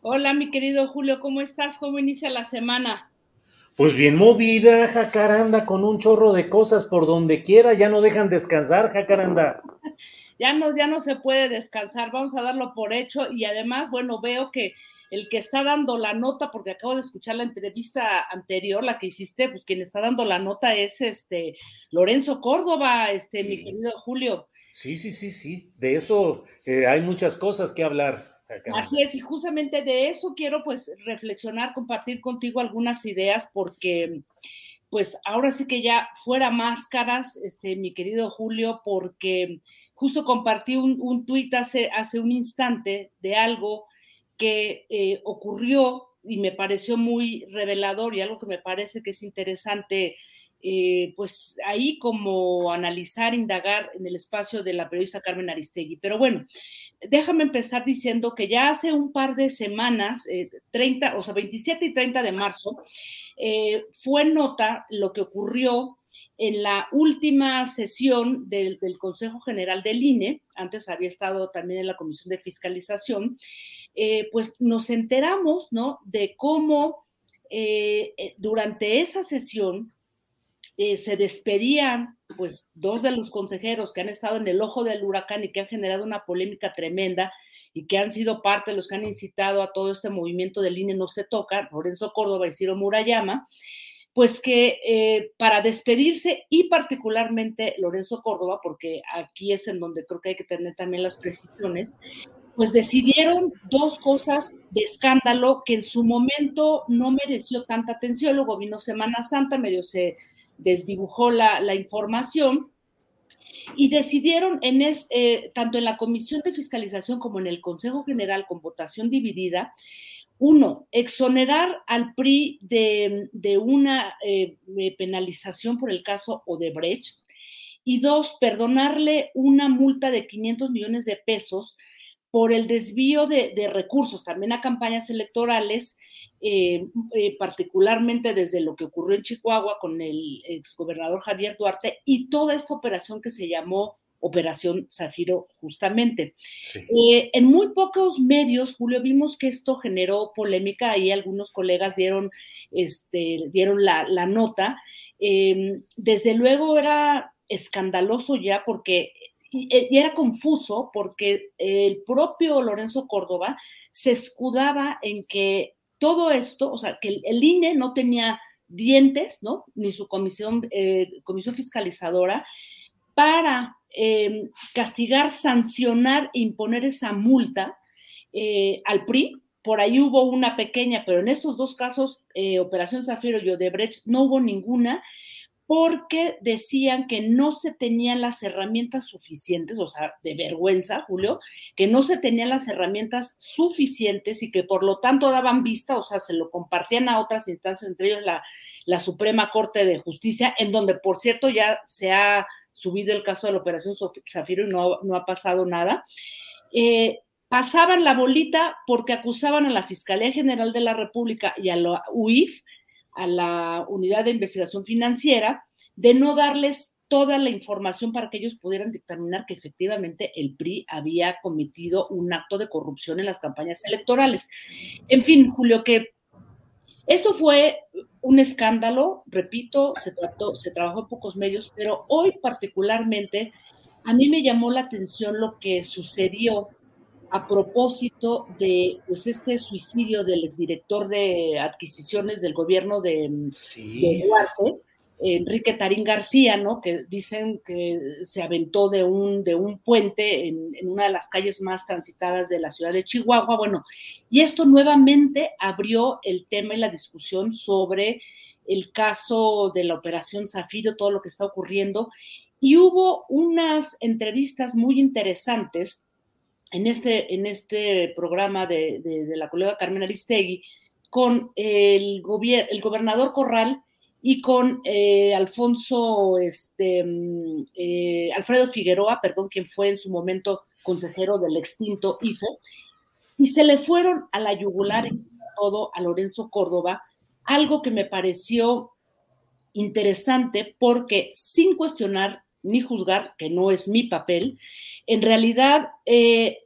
Hola, mi querido Julio, ¿cómo estás? ¿Cómo inicia la semana? Pues bien movida, Jacaranda, con un chorro de cosas por donde quiera, ya no dejan descansar, Jacaranda. ya no, ya no se puede descansar, vamos a darlo por hecho y además, bueno, veo que el que está dando la nota, porque acabo de escuchar la entrevista anterior, la que hiciste, pues quien está dando la nota es este Lorenzo Córdoba, este, mi querido Julio. Sí, sí, sí, sí, de eso eh, hay muchas cosas que hablar. Así es, y justamente de eso quiero pues reflexionar, compartir contigo algunas ideas, porque pues ahora sí que ya fuera máscaras, este, mi querido Julio, porque justo compartí un, un tuit hace, hace un instante de algo que eh, ocurrió y me pareció muy revelador y algo que me parece que es interesante eh, pues ahí como analizar, indagar en el espacio de la periodista Carmen Aristegui. Pero bueno, déjame empezar diciendo que ya hace un par de semanas, 30, eh, o sea, 27 y 30 de marzo, eh, fue nota lo que ocurrió en la última sesión del, Consejo General del INE, antes había estado también en la Comisión de Fiscalización, pues nos enteramos, ¿no? De cómo durante esa sesión, eh, se despedían pues dos de los consejeros que han estado en el ojo del huracán y que han generado una polémica tremenda y que han sido parte de los que han incitado a todo este movimiento del INE no se toca, Lorenzo Córdoba y Ciro Murayama, pues que eh, para despedirse y particularmente Lorenzo Córdoba, porque aquí es en donde creo que hay que tener también las precisiones, pues decidieron dos cosas de escándalo que en su momento no mereció tanta atención. Luego vino Semana Santa, medio se desdibujó la, información y decidieron en eh, tanto en la Comisión de Fiscalización como en el Consejo General con votación dividida, uno, exonerar al PRI de, de una eh, penalización por el caso Odebrecht y dos, perdonarle una multa de 500 millones de pesos por el desvío de, de recursos también a campañas electorales eh, eh, particularmente desde lo que ocurrió en Chihuahua con el exgobernador Javier Duarte y toda esta operación que se llamó Operación Zafiro, justamente. Eh, en muy pocos medios, Julio, vimos que esto generó polémica, ahí algunos colegas dieron, este, dieron la, la nota. Desde luego era escandaloso ya porque y, era confuso porque el propio Lorenzo Córdoba se escudaba en que todo esto, o sea, que el, INE no tenía dientes, ¿no? Ni su comisión, eh, comisión fiscalizadora para em, castigar, sancionar e imponer esa multa eh, al PRI. Por ahí hubo una pequeña, pero en estos dos casos, eh, Operación Zafiro y Odebrecht, no hubo ninguna porque decían que no se tenían las herramientas suficientes, o sea, de vergüenza, Julio, que no se tenían las herramientas suficientes y que por lo tanto daban vista, o sea, se lo compartían a otras instancias, entre ellos la, Suprema Corte de Justicia, en donde, por cierto, ya se ha subido el caso de la Operación Zafiro y no, no ha pasado nada. Eh, pasaban la bolita porque acusaban a la Fiscalía General de la República y a la UIF a la Unidad de Investigación Financiera de no darles toda la información para que ellos pudieran dictaminar que efectivamente el PRI había cometido un acto de corrupción en las campañas electorales. En fin, Julio, que esto fue un escándalo, repito, se, trató, se trabajó en pocos medios, pero hoy particularmente a mí me llamó la atención lo que sucedió a propósito de pues, este suicidio del exdirector de adquisiciones del gobierno de, Duarte, Enrique Tarín García, ¿no? Que dicen que se aventó de un, de un puente en, en, una de las calles más transitadas de la ciudad de Chihuahua. Bueno, y esto nuevamente abrió el tema y la discusión sobre el caso de la operación Zafiro, todo lo que está ocurriendo. Y hubo unas entrevistas muy interesantes en este, en este programa de, de, la colega Carmen Aristegui con el, el gobernador Corral y con eh, Alfonso, este, mm, eh, Alfredo Figueroa, perdón, quien fue en su momento consejero del extinto IFE, y se le fueron a la yugular en todo a Lorenzo Córdoba, algo que me pareció interesante porque sin cuestionar ni juzgar, que no es mi papel, en realidad, eh,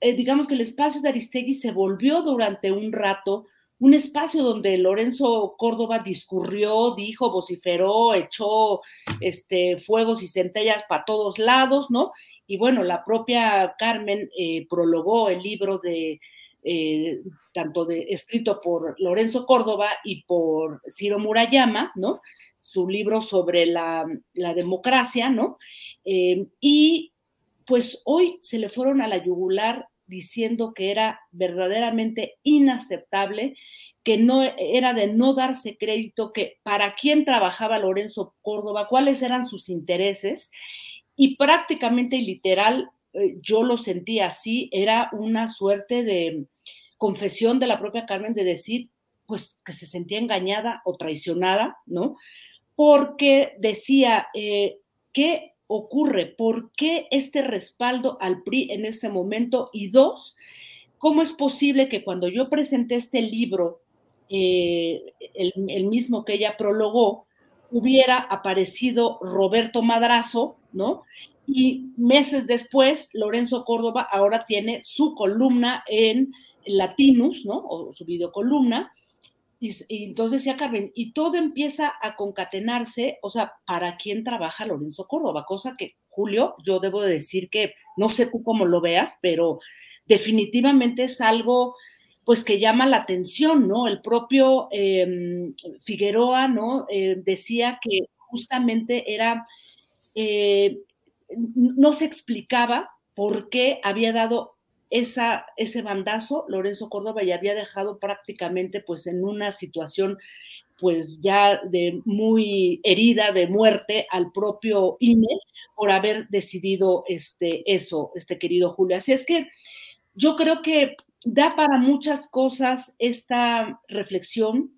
eh, digamos que el espacio de Aristegui se volvió durante un rato un espacio donde Lorenzo Córdoba discurrió, dijo, vociferó, echó este, fuegos y centellas para todos lados, ¿no? Y bueno, la propia Carmen eh, prologó el libro de, tanto de, escrito por Lorenzo Córdoba y por Ciro Murayama, ¿no? Su libro sobre la, democracia, ¿no? y pues hoy se le fueron a la yugular diciendo que era verdaderamente inaceptable, que no era de no darse crédito, que para quién trabajaba Lorenzo Córdoba, cuáles eran sus intereses, y prácticamente literal, eh, yo lo sentí así, era una suerte de confesión de la propia Carmen de decir, pues que se sentía engañada o traicionada, ¿no? Porque decía eh, que ocurre? ¿Por qué este respaldo al PRI en ese momento? Y dos, ¿cómo es posible que cuando yo presenté este libro, eh, el, mismo que ella prologó, hubiera aparecido Roberto Madrazo, ¿no? Y meses después, Lorenzo Córdoba ahora tiene su columna en Latinus, ¿no? O su videocolumna, y, entonces decía Carmen, y todo empieza a concatenarse, o sea, ¿para quién trabaja Lorenzo Córdoba? Cosa que, Julio, yo debo de decir que no sé tú cómo lo veas, pero definitivamente es algo pues que llama la atención, ¿no? El propio em, Figueroa, ¿no? Eh, decía que justamente era, eh, no se explicaba por qué había dado esa, ese bandazo, Lorenzo Córdoba ya había dejado prácticamente pues en una situación pues ya de muy herida, de muerte al propio INE por haber decidido este, eso, este querido Julio. Así es que yo creo que da para muchas cosas esta reflexión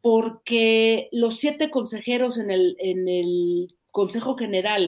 porque los siete consejeros en el, en el Consejo General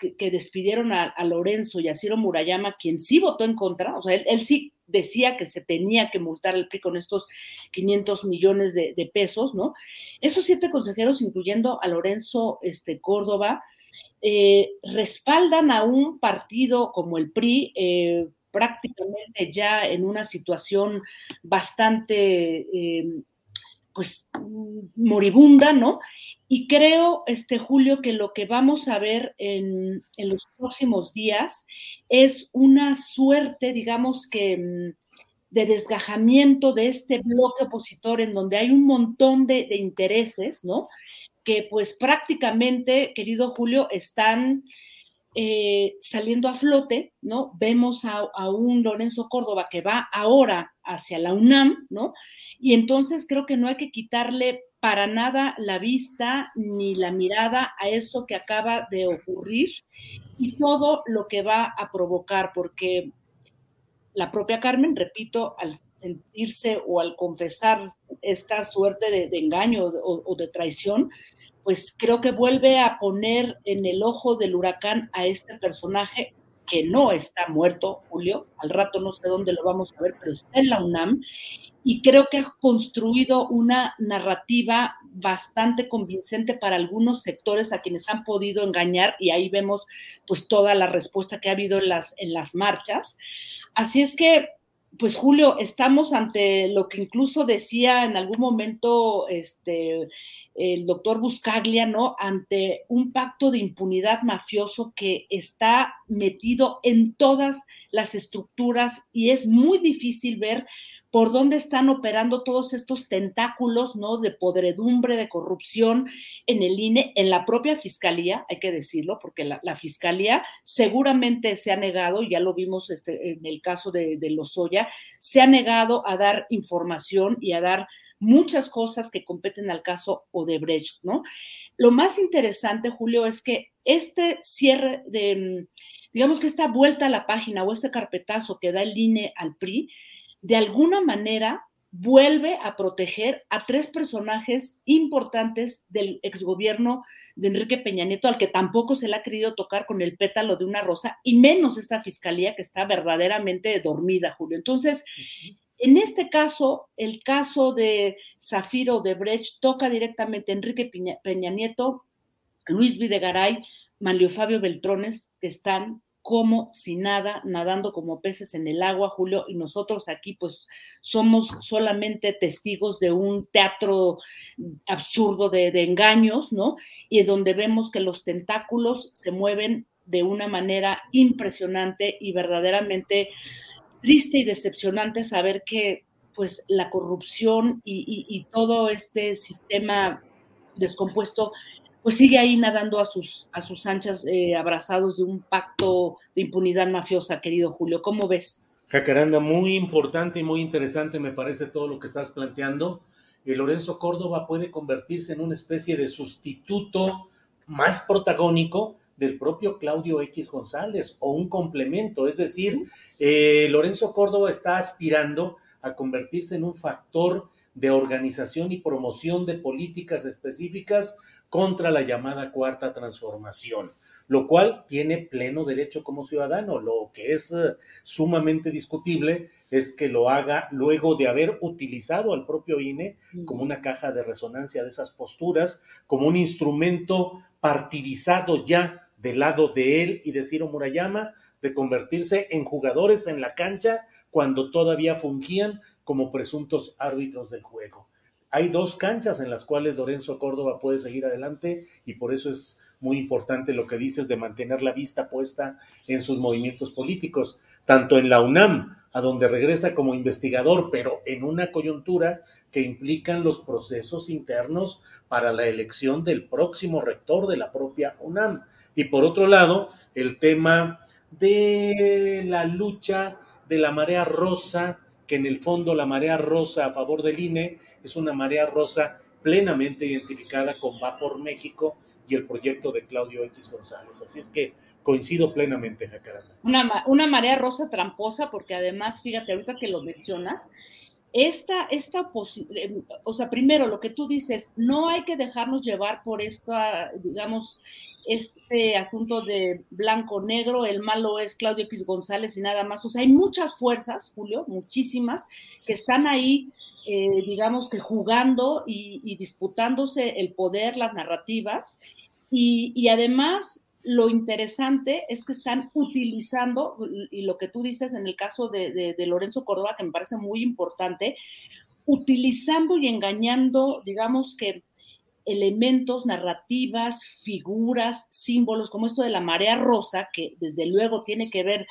Que, despidieron a, Lorenzo y a Ciro Murayama, quien sí votó en contra, o sea, él, sí decía que se tenía que multar el PRI con estos 500 millones de, pesos, ¿no? Esos siete consejeros, incluyendo a Lorenzo este, Córdoba, eh, respaldan a un partido como el PRI, eh, prácticamente ya en una situación bastante, eh, pues moribunda, ¿no? Y creo, este Julio, que lo que vamos a ver en, en los próximos días es una suerte, digamos que mm, de desgajamiento de este bloque opositor en donde hay un montón de, de intereses, ¿no? Que pues prácticamente, querido Julio, están eh, saliendo a flote, ¿no? Vemos a, a, un Lorenzo Córdoba que va ahora hacia la UNAM, ¿no? Y entonces creo que no hay que quitarle para nada la vista ni la mirada a eso que acaba de ocurrir y todo lo que va a provocar, porque la propia Carmen, repito, al sentirse o al confesar esta suerte de, engaño o, de traición, pues creo que vuelve a poner en el ojo del huracán a este personaje que no está muerto, Julio, al rato no sé dónde lo vamos a ver, pero está en la UNAM, y creo que ha construido una narrativa bastante convincente para algunos sectores a quienes han podido engañar, y ahí vemos pues toda la respuesta que ha habido en las, en las marchas. Así es que pues Julio, estamos ante lo que incluso decía en algún momento este, el doctor Buscaglia, ¿no? Ante un pacto de impunidad mafioso que está metido en todas las estructuras y es muy difícil ver por dónde están operando todos estos tentáculos, ¿no? De podredumbre, de corrupción en el INE, en la propia fiscalía, hay que decirlo, porque la, fiscalía seguramente se ha negado, ya lo vimos este, en el caso de, de Lozoya, se ha negado a dar información y a dar muchas cosas que competen al caso Odebrecht, ¿no? Lo más interesante, Julio, es que este cierre de, digamos que esta vuelta a la página o este carpetazo que da el INE al PRI, de alguna manera vuelve a proteger a tres personajes importantes del exgobierno de Enrique Peña Nieto, al que tampoco se le ha querido tocar con el pétalo de una rosa, y menos esta fiscalía que está verdaderamente dormida, Julio. Entonces, en este caso, el caso de Zafiro de Brecht toca directamente a Enrique Peña, Peña Nieto, Luis Videgaray, Manlio Fabio Beltrones, que están como si nada, nadando como peces en el agua, Julio, y nosotros aquí pues somos solamente testigos de un teatro absurdo de, engaños, ¿no? Y donde vemos que los tentáculos se mueven de una manera impresionante y verdaderamente triste y decepcionante saber que pues la corrupción y todo este sistema descompuesto pues sigue ahí nadando a sus, a sus anchas, eh, abrazados de un pacto de impunidad mafiosa, querido Julio. ¿Cómo ves? Jacaranda, muy importante y muy interesante me parece todo lo que estás planteando. Lorenzo Córdoba puede convertirse en una especie de sustituto más protagónico del propio Claudio X González o un complemento. Es decir, eh, Lorenzo Córdoba está aspirando a convertirse en un factor de organización y promoción de políticas específicas contra la llamada cuarta transformación, lo cual tiene pleno derecho como ciudadano. Lo que es uh, sumamente discutible es que lo haga luego de haber utilizado al propio INE como una caja de resonancia de esas posturas, como un instrumento partidizado ya del lado de él y de Ciro Murayama, de convertirse en jugadores en la cancha cuando todavía fungían como presuntos árbitros del juego hay dos canchas en las cuales Lorenzo Córdoba puede seguir adelante y por eso es muy importante lo que dices de mantener la vista puesta en sus movimientos políticos, tanto en la UNAM, a donde regresa como investigador, pero en una coyuntura que implican los procesos internos para la elección del próximo rector de la propia UNAM. Y por otro lado, el tema de la lucha de la marea rosa que en el fondo la marea rosa a favor del INE es una marea rosa plenamente identificada con Va por México y el proyecto de Claudio X González. Así es que coincido plenamente, Jacaranda. Una, una marea rosa tramposa, porque además, fíjate, ahorita que lo mencionas, esta, esta eh, o sea, primero lo que tú dices, no hay que dejarnos llevar por esta, digamos, este asunto de blanco-negro, el malo es Claudio X González y nada más. O sea, hay muchas fuerzas, Julio, muchísimas, que están ahí, eh, digamos que jugando y, disputándose el poder, las narrativas, y además lo interesante es que están utilizando, y lo que tú dices en el caso de, Lorenzo Córdoba, que me parece muy importante, utilizando y engañando, digamos que elementos, narrativas, figuras, símbolos, como esto de la marea rosa, que desde luego tiene que ver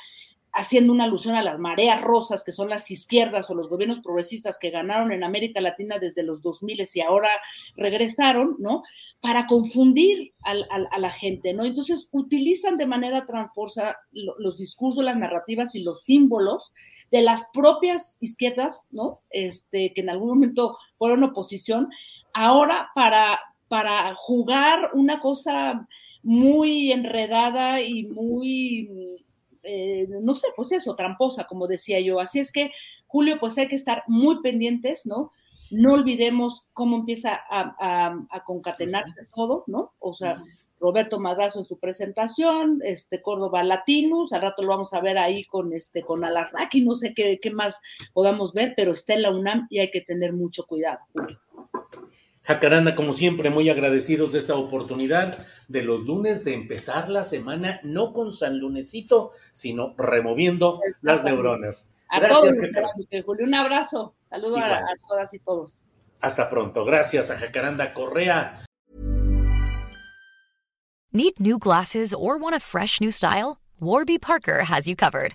haciendo una alusión a las mareas rosas, que son las izquierdas o los gobiernos progresistas que ganaron en América Latina desde los 2000 y ahora regresaron, ¿no? Para confundir a, la gente, ¿no? Entonces utilizan de manera transforsa los discursos, las narrativas y los símbolos de las propias izquierdas, ¿no? Este, que en algún momento fueron oposición, ahora para, para jugar una cosa muy enredada y muy eh, no sé, pues eso, tramposa, como decía yo. Así es que, Julio, pues hay que estar muy pendientes, ¿no? No olvidemos cómo empieza a, concatenarse todo, ¿no? O sea, Roberto Madrazo en su presentación, este Córdoba Latinos, al rato lo vamos a ver ahí con este con Alarraqui, no sé qué, qué más podamos ver, pero está en la UNAM y hay que tener mucho cuidado, Julio. Jacaranda, como siempre, muy agradecidos de esta oportunidad de los lunes de empezar la semana, no con San Lunesito, sino removiendo las neuronas. Gracias, Julio. Un abrazo. Saludos a, a todas y todos. Hasta pronto. Gracias a Jacaranda Correa. Need new glasses or want a fresh new style? Warby Parker has you covered.